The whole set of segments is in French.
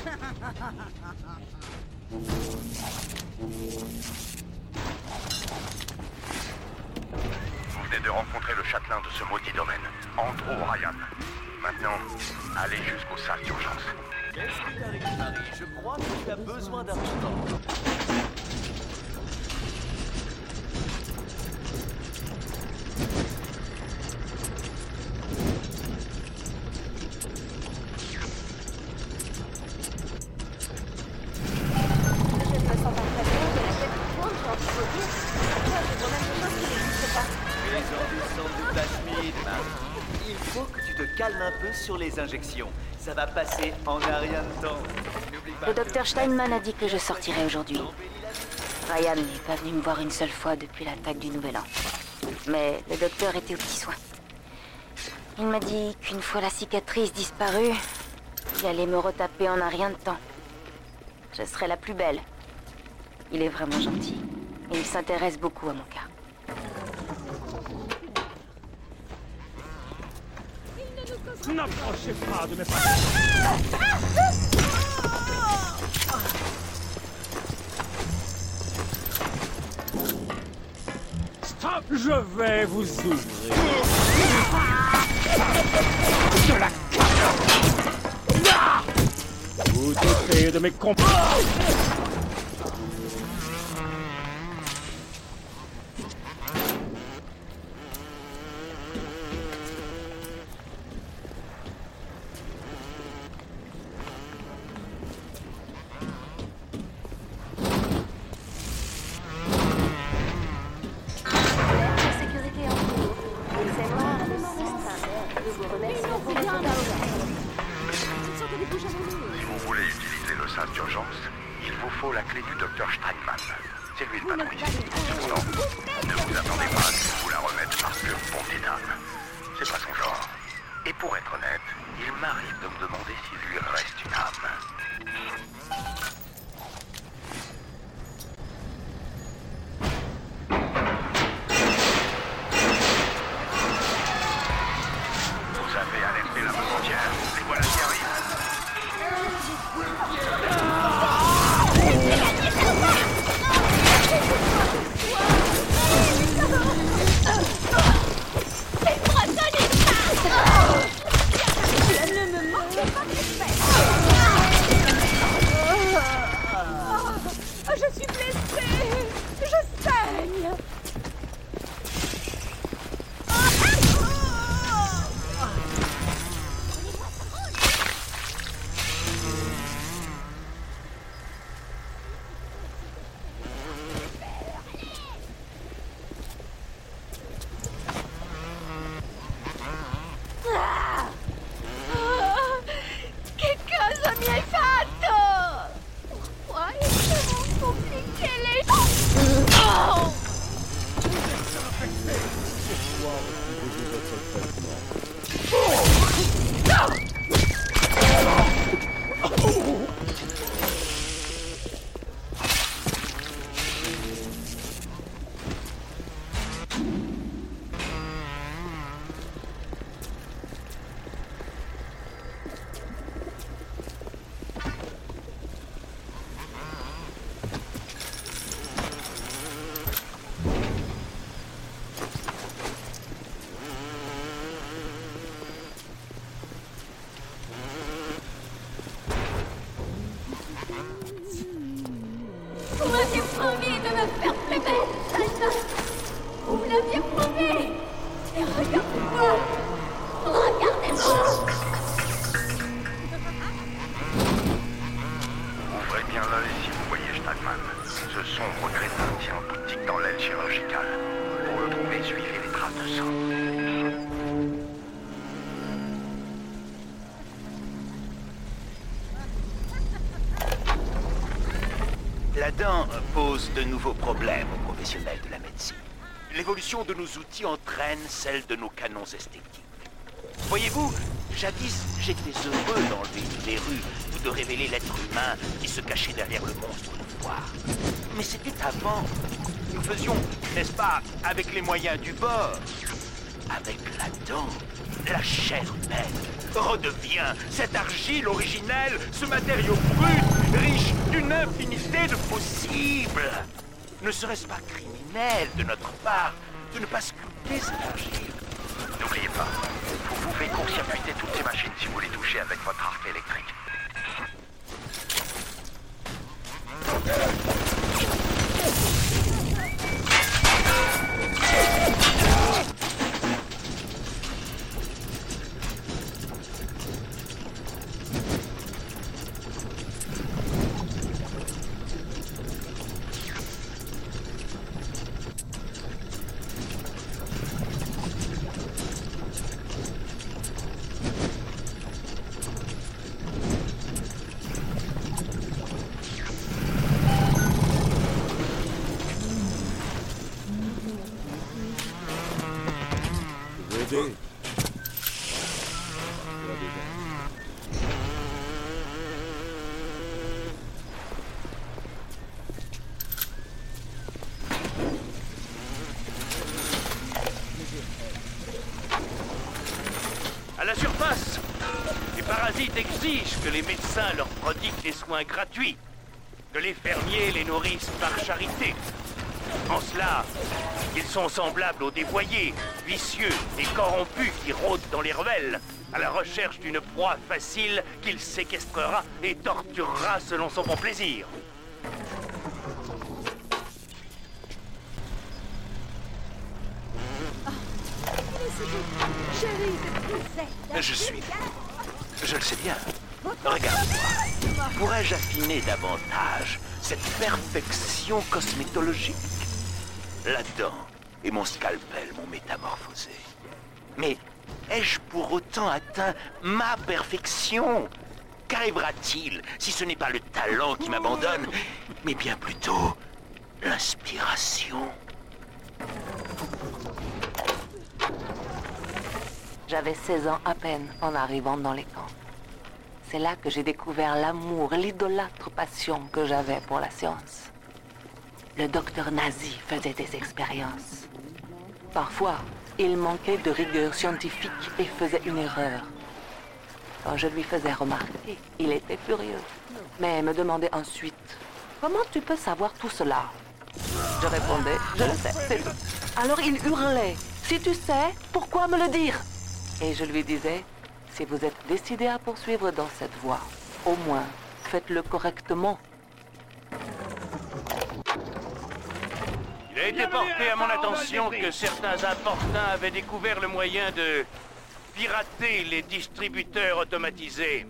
Vous venez de rencontrer le châtelain de ce maudit domaine, Andrew Ryan. Maintenant, allez jusqu'aux salles d'urgence. Qu'est-ce qui t'arrive, Marie Je crois que tu as besoin. Je Ça va passer en un rien de temps. Le docteur Steinman a dit que je sortirais aujourd'hui. Ryan n'est pas venu me voir une seule fois depuis l'attaque du Nouvel An. Mais le docteur était aux petits soins. Il m'a dit qu'une fois la cicatrice disparue, il allait me retaper en un rien de temps. Je serai la plus belle. Il est vraiment gentil. Il s'intéresse beaucoup à mon cas. N'approchez pas de mes. Stop Je vais vous ouvrir. De la Vous doutez de mes comptes. La pose de nouveaux problèmes aux professionnels de la médecine. L'évolution de nos outils entraîne celle de nos canons esthétiques. Voyez-vous, jadis, j'étais heureux d'enlever une verrue ou de révéler l'être humain qui se cachait derrière le monstre de foire. Mais c'était avant. Nous faisions, n'est-ce pas, avec les moyens du bord. Avec la dent, la chair humaine redevient cette argile originelle, ce matériau brut, riche d'une infinité de possibles. Ne serait-ce pas criminel de notre part de ne pas sculpter cette argile? N'oubliez pas, vous pouvez court-circuiter toutes ces machines si vous les touchez avec votre arc électrique. Exigent que les médecins leur prodiguent des soins gratuits, que les fermiers les nourrissent par charité. En cela, ils sont semblables aux dévoyés, vicieux et corrompus qui rôdent dans les ruelles, à la recherche d'une proie facile qu'il séquestrera et torturera selon son bon plaisir. Plus Je suis. Je le sais bien. Regarde-moi. Pourrais-je affiner davantage cette perfection cosmétologique? La dent et mon scalpel m'ont métamorphosé. Mais ai-je pour autant atteint ma perfection? Qu'arrivera-t-il si ce n'est pas le talent qui m'abandonne, mais bien plutôt l'inspiration? J'avais 16 ans à peine en arrivant dans les camps. C'est là que j'ai découvert l'amour, l'idolâtre passion que j'avais pour la science. Le docteur nazi faisait des expériences. Parfois, il manquait de rigueur scientifique et faisait une erreur. Quand je lui faisais remarquer, il était furieux, mais me demandait ensuite Comment tu peux savoir tout cela? Je répondais Je le sais. Alors il hurlait Si tu sais, pourquoi me le dire? Et je lui disais Si vous êtes décidé à poursuivre dans cette voie, au moins faites-le correctement. Il a été porté à mon attention que certains importuns avaient découvert le moyen de pirater les distributeurs automatisés.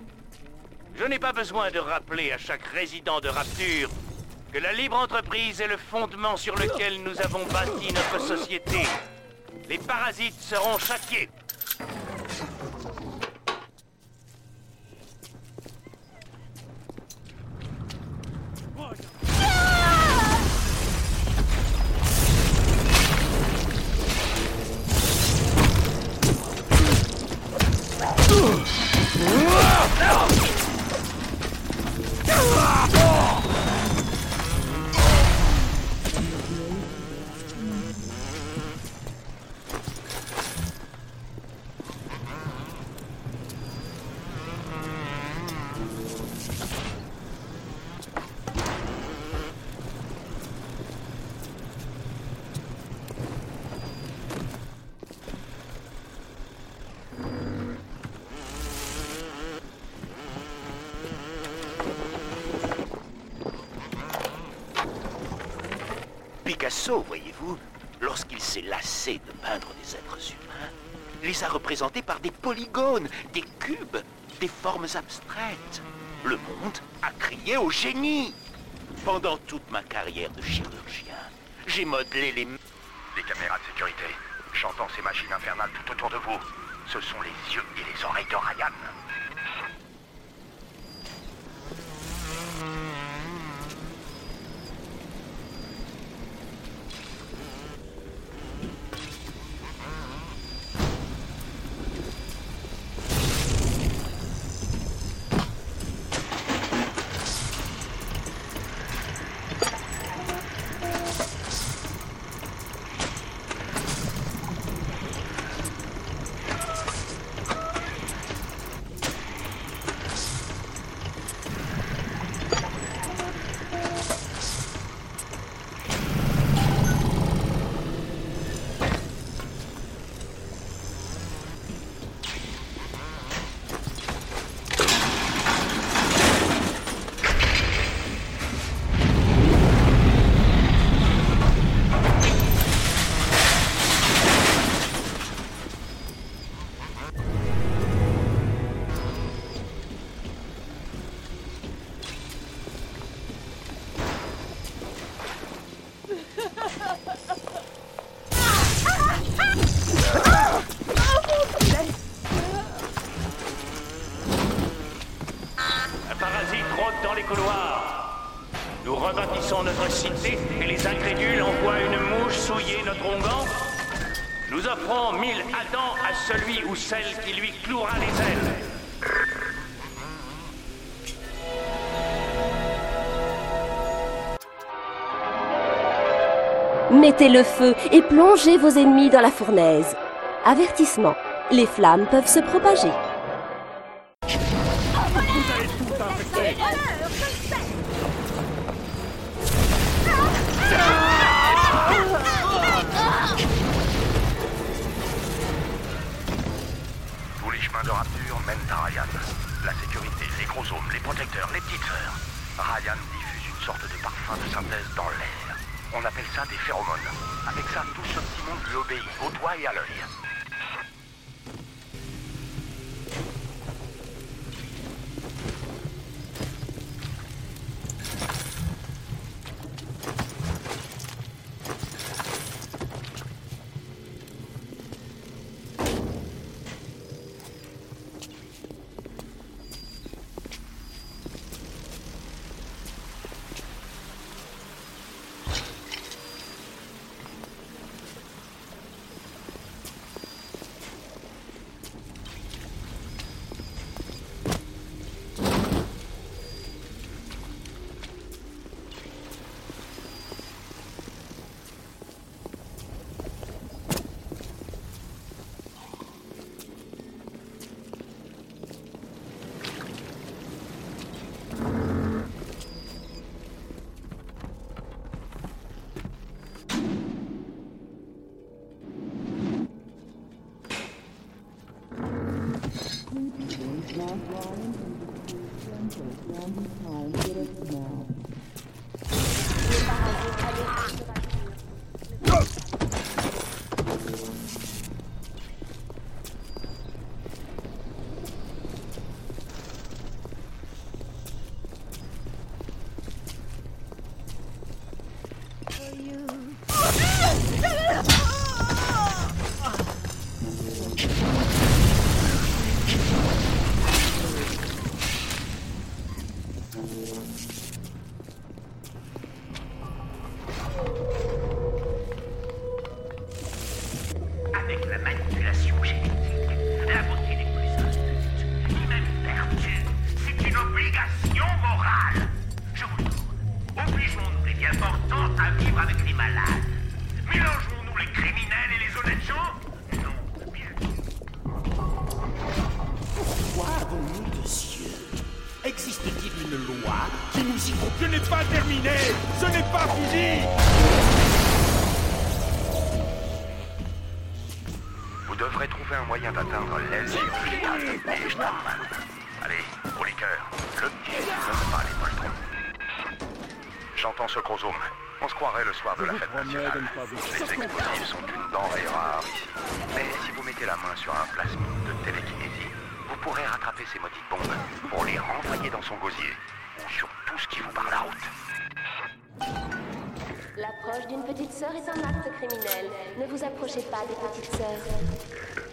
Je n'ai pas besoin de rappeler à chaque résident de Rapture que la libre entreprise est le fondement sur lequel nous avons bâti notre société. Les parasites seront chaqués. oh Picasso, voyez-vous, lorsqu'il s'est lassé de peindre des êtres humains, les a représentés par des polygones, des cubes, des formes abstraites. Le monde a crié au génie. Pendant toute ma carrière de chirurgien, j'ai modelé les... Les caméras de sécurité, chantant ces machines infernales tout autour de vous, ce sont les yeux et les oreilles de Ryan. Mettez le feu et plongez vos ennemis dans la fournaise. Avertissement, les flammes peuvent se propager. Avec la manipulation génétique, la beauté n'est plus but, ni même vertu. C'est une obligation morale. Je vous le demande, obligeons-nous les bien portants à vivre avec les malades. Mélangeons-nous les criminels et les honnêtes gens Non, bien. Pourquoi avons-nous de cieux? Existe-t-il une loi qui nous y Ce n'est pas terminé Ce n'est pas fini Devrez trouver un moyen d'atteindre l'aile létale et Stadman. Allez, pour les cœurs, le petit ne pas les poitrons. J'entends ce chromosome. On se croirait le soir de la fête nationale. Les explosifs sont une denrée rare ici. Mais si vous mettez la main sur un plasmide de télékinésie, vous pourrez rattraper ces maudites bombes pour les renvoyer dans son gosier ou sur tout ce qui vous barre la route. L'approche d'une petite sœur est un acte criminel. Ne vous approchez pas des petites sœurs.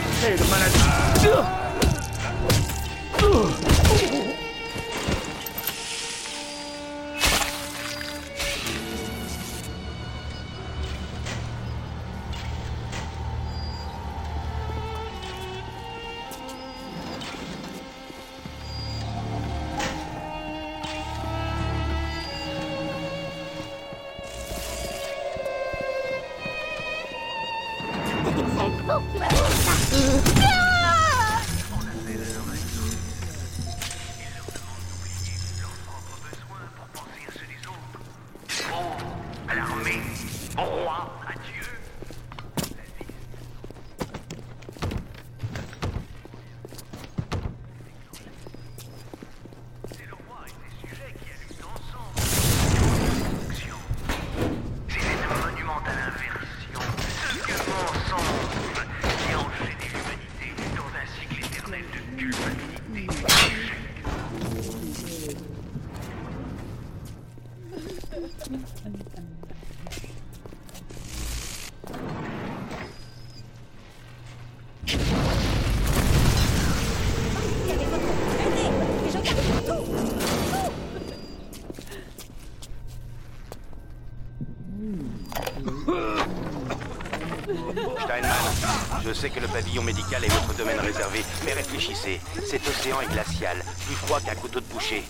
Désinfecté de je sais que le pavillon médical est votre domaine réservé, mais réfléchissez. Cet océan est glacial, plus froid qu'un couteau de boucher.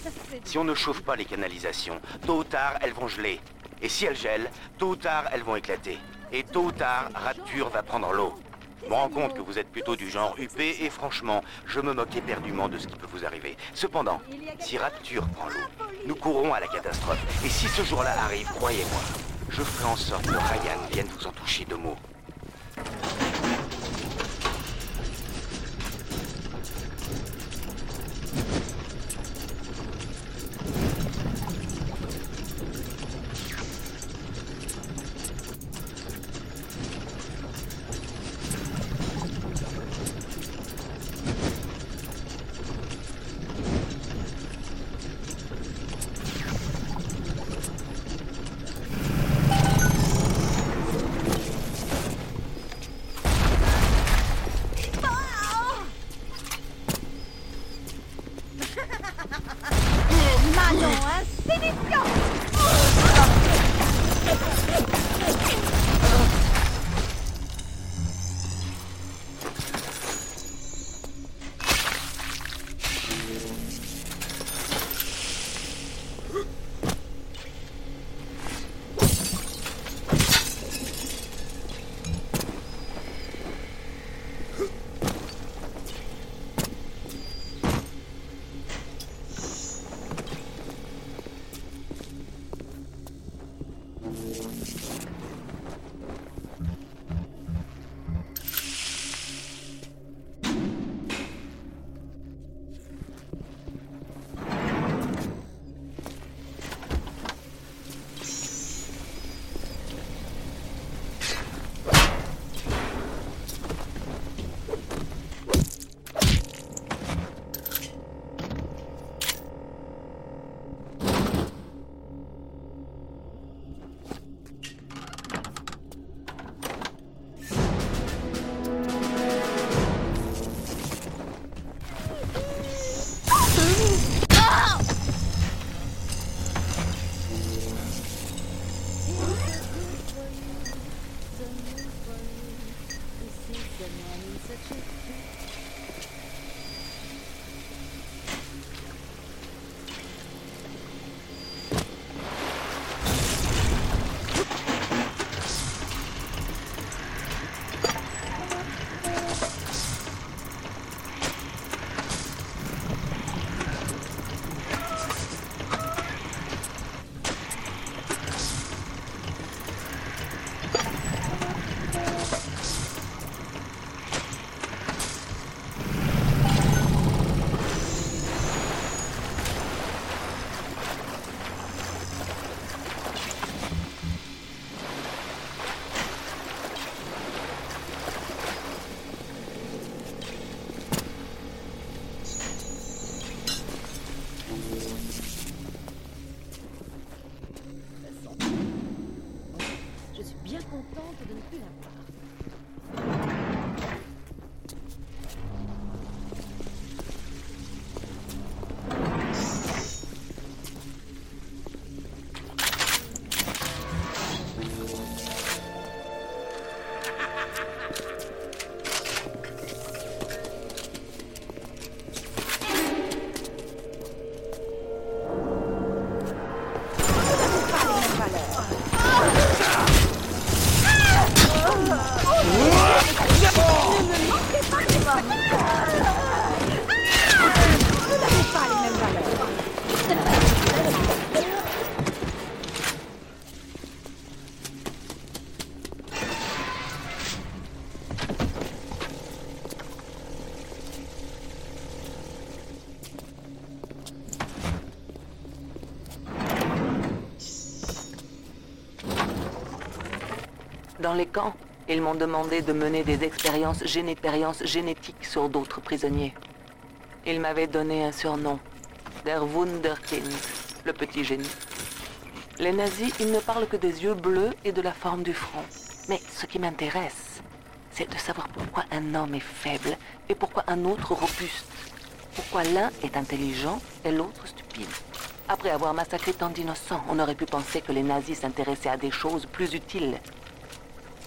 Si on ne chauffe pas les canalisations, tôt ou tard, elles vont geler. Et si elles gèlent, tôt ou tard, elles vont éclater. Et tôt ou tard, Rapture va prendre l'eau. Je me rends compte que vous êtes plutôt du genre huppé et franchement, je me moque éperdument de ce qui peut vous arriver. Cependant, si Rapture prend l'eau, nous courons à la catastrophe. Et si ce jour-là arrive, croyez-moi, je ferai en sorte que Ryan vienne vous en toucher deux mots. Dans les camps, ils m'ont demandé de mener des expériences génétiques sur d'autres prisonniers. Ils m'avaient donné un surnom, Der Wunderkind, le petit génie. Les nazis, ils ne parlent que des yeux bleus et de la forme du front. Mais ce qui m'intéresse, c'est de savoir pourquoi un homme est faible et pourquoi un autre robuste. Pourquoi l'un est intelligent et l'autre stupide. Après avoir massacré tant d'innocents, on aurait pu penser que les nazis s'intéressaient à des choses plus utiles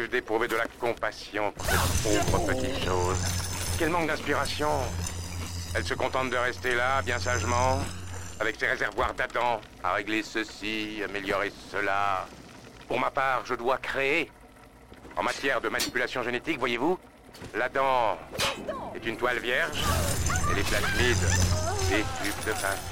d'éprouver de la compassion pour cette pauvre petite chose. Quel manque d'inspiration. Elle se contente de rester là, bien sagement, avec ses réservoirs d'Adam, à régler ceci, améliorer cela. Pour ma part, je dois créer. En matière de manipulation génétique, voyez-vous, l'Adam est une toile vierge et les plasmides, des tubes de.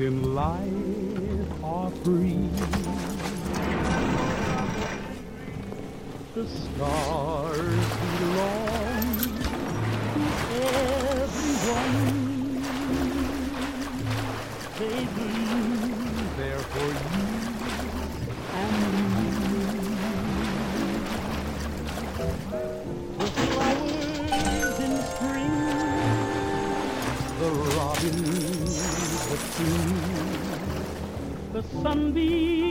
in life are free. The stars belong to everyone. They sunbeams.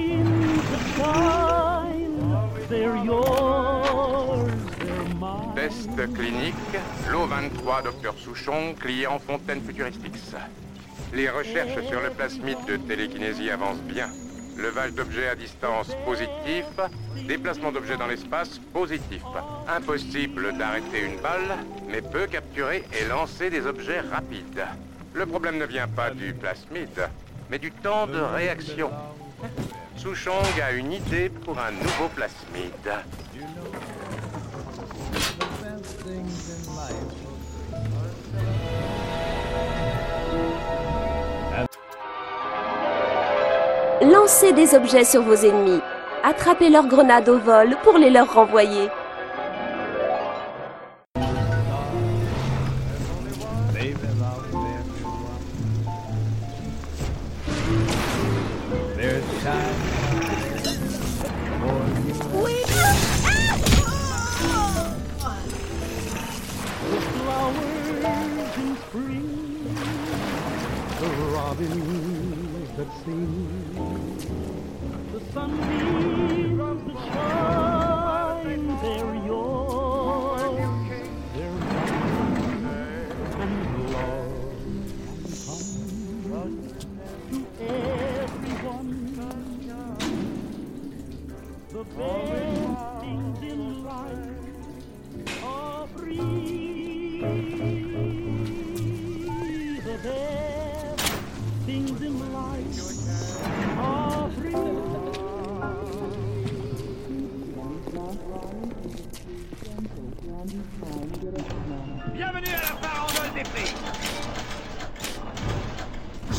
Test clinique, l'eau 23, docteur Souchon, client Fontaine Futuristix. Les recherches sur le plasmide de télékinésie avancent bien. Levage d'objets à distance positif, déplacement d'objets dans l'espace positif. Impossible d'arrêter une balle, mais peut capturer et lancer des objets rapides. Le problème ne vient pas du plasmide, mais du temps de réaction. Souchong a une idée pour un nouveau plasmide. Lancez des objets sur vos ennemis. Attrapez leurs grenades au vol pour les leur renvoyer.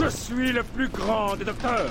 Je suis le plus grand des docteurs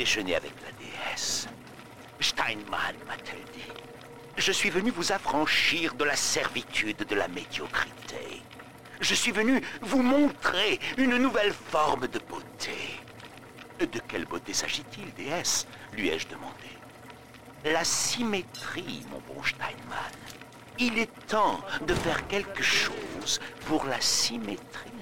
j'ai déjeuné avec la déesse. Steinmann m'a-t-elle dit. Je suis venu vous affranchir de la servitude de la médiocrité. Je suis venu vous montrer une nouvelle forme de beauté. De quelle beauté s'agit-il, déesse? lui ai-je demandé. La symétrie, mon bon Steinmann. Il est temps de faire quelque chose pour la symétrie.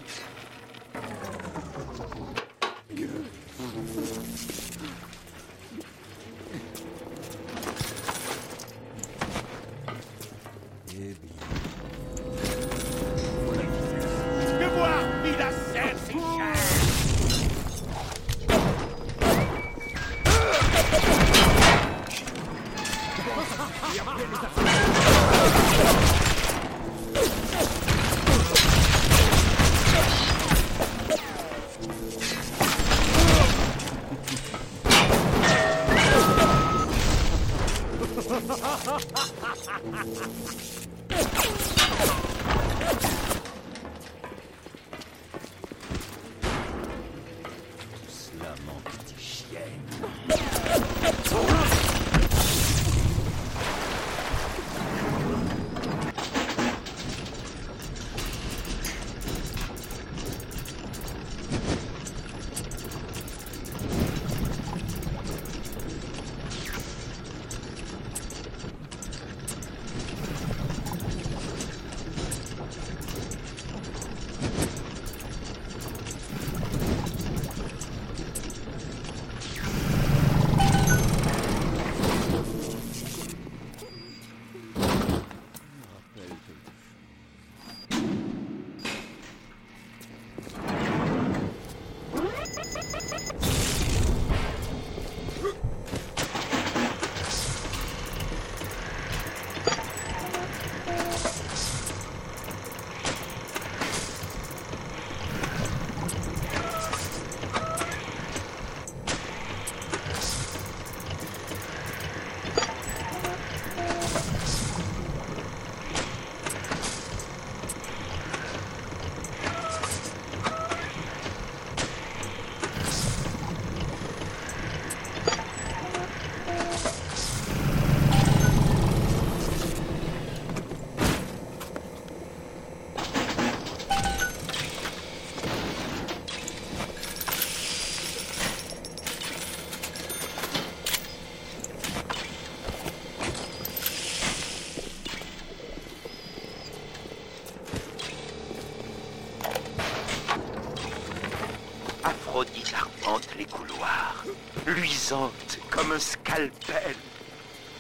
Comme un scalpel.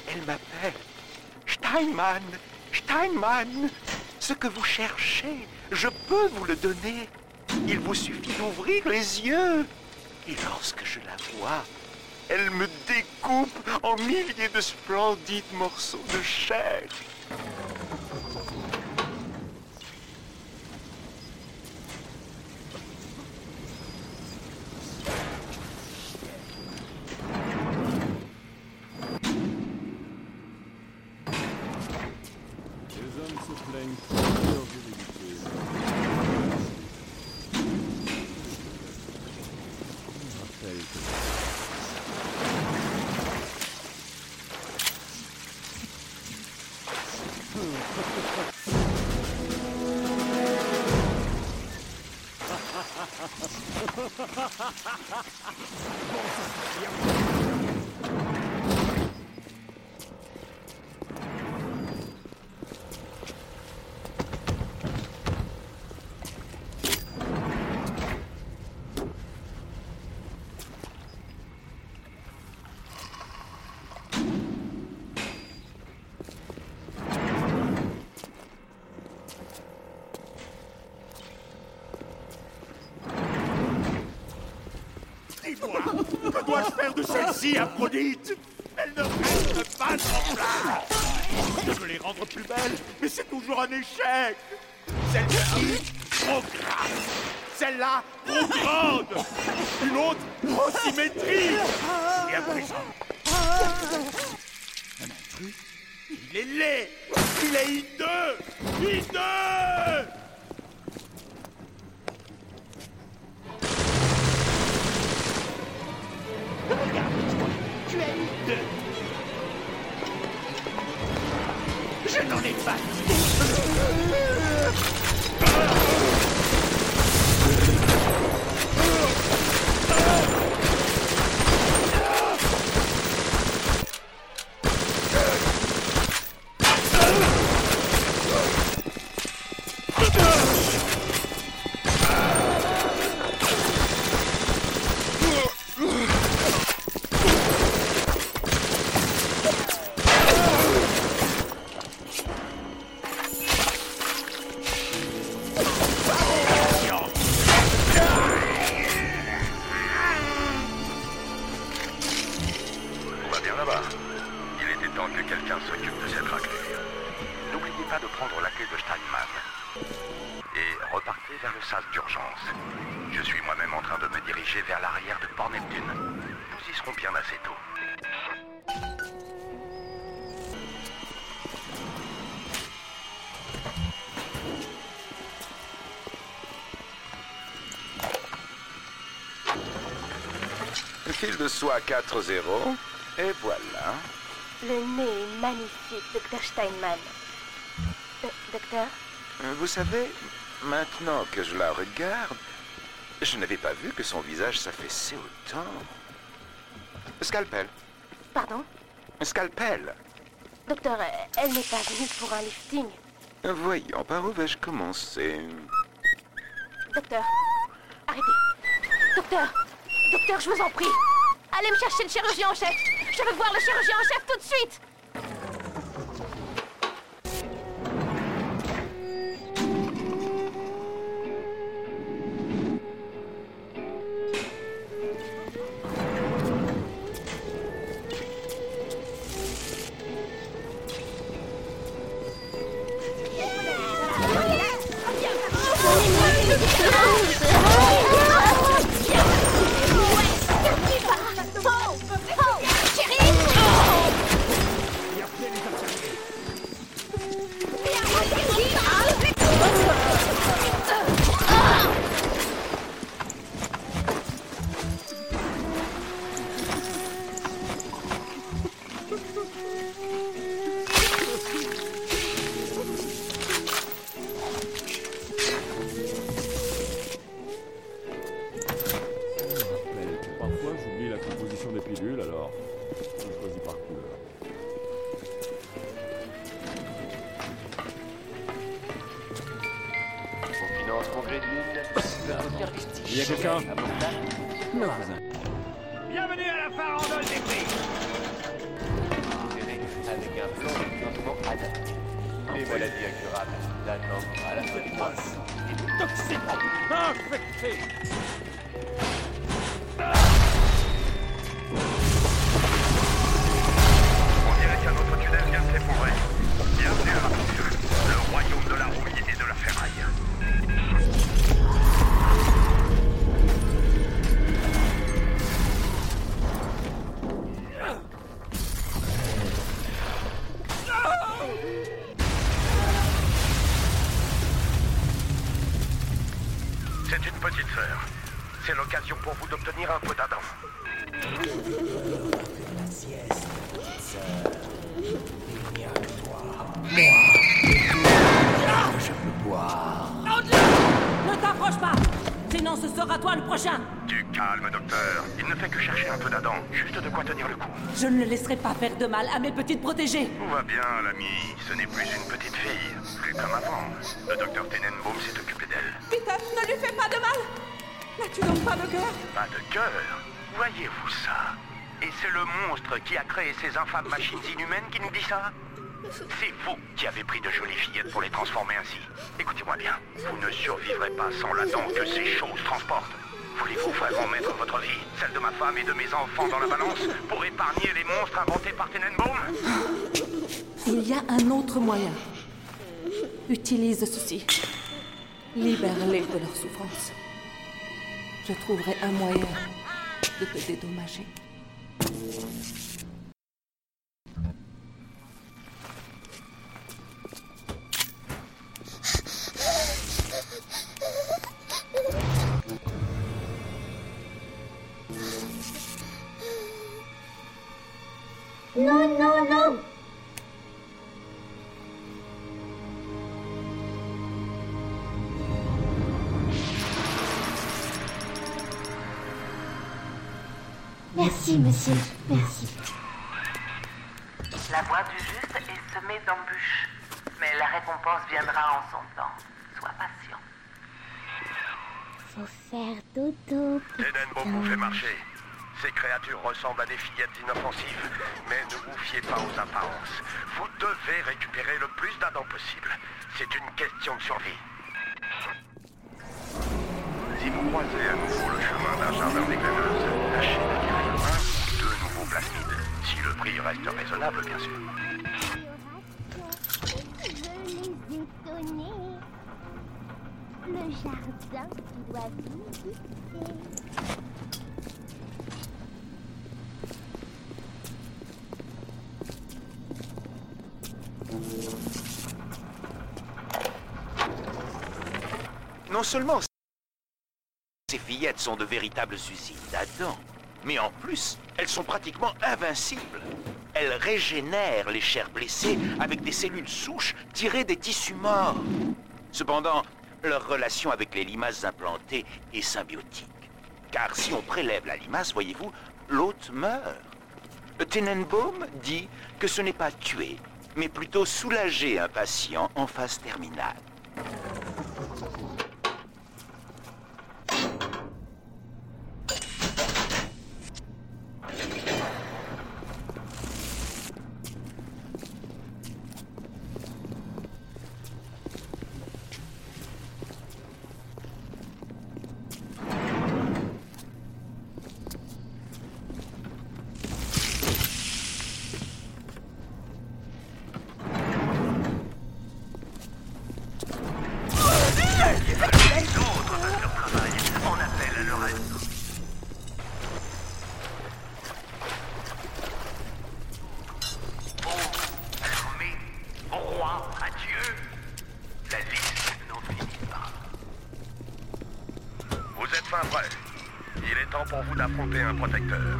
Elle m'appelle. Steinmann, Steinmann, ce que vous cherchez, je peux vous le donner. Il vous suffit d'ouvrir les yeux. Et lorsque je la vois, elle me découpe en milliers de splendides morceaux de chair. Celle-ci, Aphrodite. Elle ne reste pas en place. Je veux les rendre plus belles, mais c'est toujours un échec. Celle-ci, trop grasse Celle-là, trop grande. Une autre, trop symétrique. Et à présent Un intrus Il est laid. Il est hideux. Hideux Je n'en Fil de soie 4-0. Et voilà. Le nez est magnifique, docteur Steinman. Euh, docteur Vous savez, maintenant que je la regarde, je n'avais pas vu que son visage s'affaissait autant. Scalpel. Pardon Scalpel. Docteur, euh, elle n'est pas venue pour un lifting. Voyons, par où vais-je commencer? Docteur, arrêtez. Docteur, docteur, je vous en prie. Allez me chercher le chirurgien en chef. Je veux voir le chirurgien en chef tout de suite. Parfois j'oublie la composition des pilules, alors je choisis par couleur. Il y a quelqu'un? À votre table. Me vous farandole des prix Avec un plan de financement adapté. Les maladies incurables homme à la connaissance. Toxique Infecté faire de mal à mes petites protégées Tout va bien, l'ami. Ce n'est plus une petite fille. Plus comme avant. Le docteur Tenenbaum s'est occupé d'elle. Peter, ne lui fais pas de mal N'as-tu donc pas de cœur? Pas de cœur Voyez-vous ça? Et c'est le monstre qui a créé ces infâmes machines inhumaines qui nous dit ça? C'est vous qui avez pris de jolies fillettes pour les transformer ainsi. Écoutez-moi bien, vous ne survivrez pas sans la dent que ces choses transportent. Voulez-vous vraiment mettre votre vie, celle de ma femme et de mes enfants dans la balance pour épargner les monstres inventés par Tenenbaum Il y a un autre moyen. Utilise ceci. Libère-les de leur souffrance. Je trouverai un moyen de te dédommager. Non, non, non Merci, monsieur. Merci. La voie du juste est semée d'embûches, mais la récompense viendra en son temps. Sois patient. Faut faire dodo. Tenenbaum vous fait marcher. Ces créatures ressemblent à des fillettes inoffensives, mais ne vous fiez pas aux apparences. Vous devez récupérer le plus d'Adam possible. C'est une question de survie. Si vous croisez à nouveau le chemin d'un jardin d'éclaneuse, tâchez d'acquérir un ou deux nouveaux plasmides. Si le prix reste raisonnable, bien sûr. Le jardin. Non seulement ces fillettes sont de véritables usines d'Adam, mais en plus, elles sont pratiquement invincibles. Elles régénèrent les chairs blessées avec des cellules souches tirées des tissus morts. Cependant, leur relation avec les limaces implantées est symbiotique. Car si on prélève la limace, voyez-vous, l'hôte meurt. Tenenbaum dit que ce n'est pas tuer, mais plutôt soulager un patient en phase terminale. D'affronter un protecteur.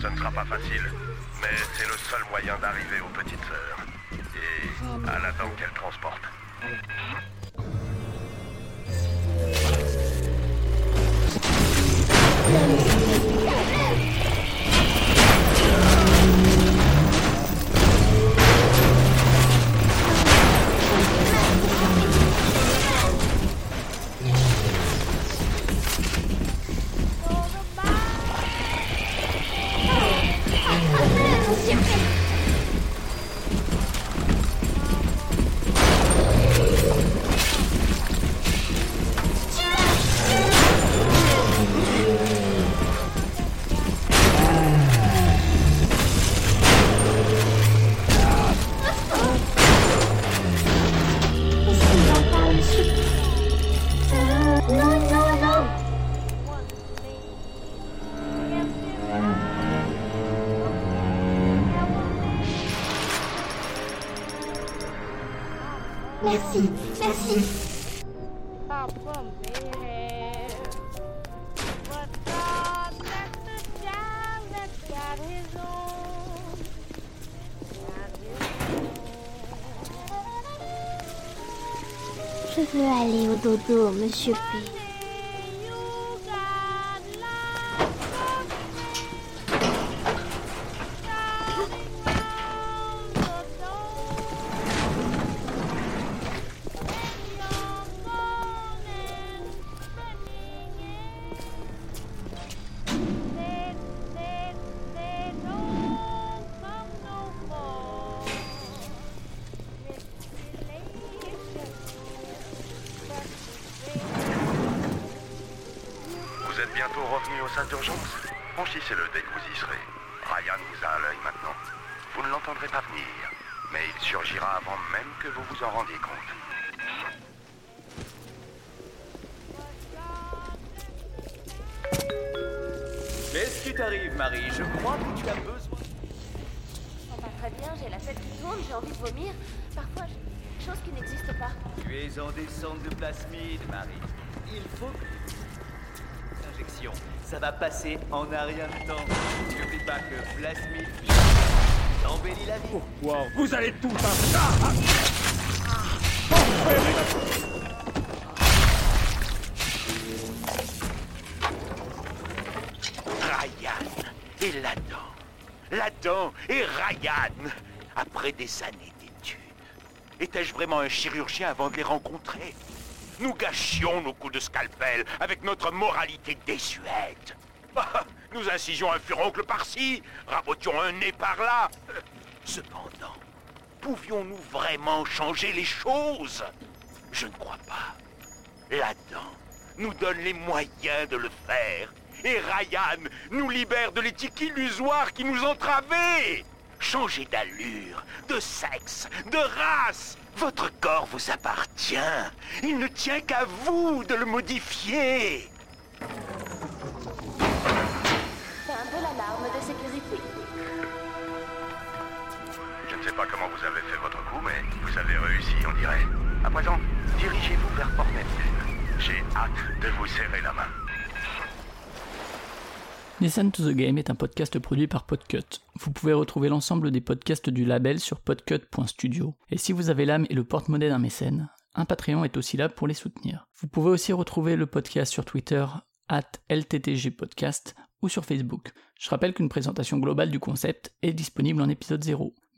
Ce ne sera pas facile, mais c'est le seul moyen d'arriver aux petites sœurs. Et à la dent qu'elles transportent. Je veux aller au dodo, monsieur P. Vous en un rien de temps. N'oublie pas que plasmide t'embellit la vie. Wow, vous allez tout faire ça Ryan et Ladan. Ladan et Ryan. Après des années d'études. Étais-je vraiment un chirurgien avant de les rencontrer? Nous gâchions nos coups de scalpel avec notre moralité désuète. Nous incisions un furoncle par-ci, rabotions un nez par-là. Cependant, pouvions-nous vraiment changer les choses? Je ne crois pas. Là-dedans, nous donne les moyens de le faire. Et Ryan nous libère de l'éthique illusoire qui nous entravait. Changez d'allure, de sexe, de race. Votre corps vous appartient. Il ne tient qu'à vous de le modifier. Sais pas comment vous avez fait votre coup, mais vous avez réussi, on dirait. À présent, dirigez-vous vers Port. J'ai hâte de vous serrer la main. Listen to the Game est un podcast produit par Podcut. Vous pouvez retrouver l'ensemble des podcasts du label sur podcut.studio. Et si vous avez l'âme et le porte-monnaie d'un mécène, un Patreon est aussi là pour les soutenir. Vous pouvez aussi retrouver le podcast sur Twitter, at LTTGpodcast ou sur Facebook. Je rappelle qu'une présentation globale du concept est disponible en épisode 0.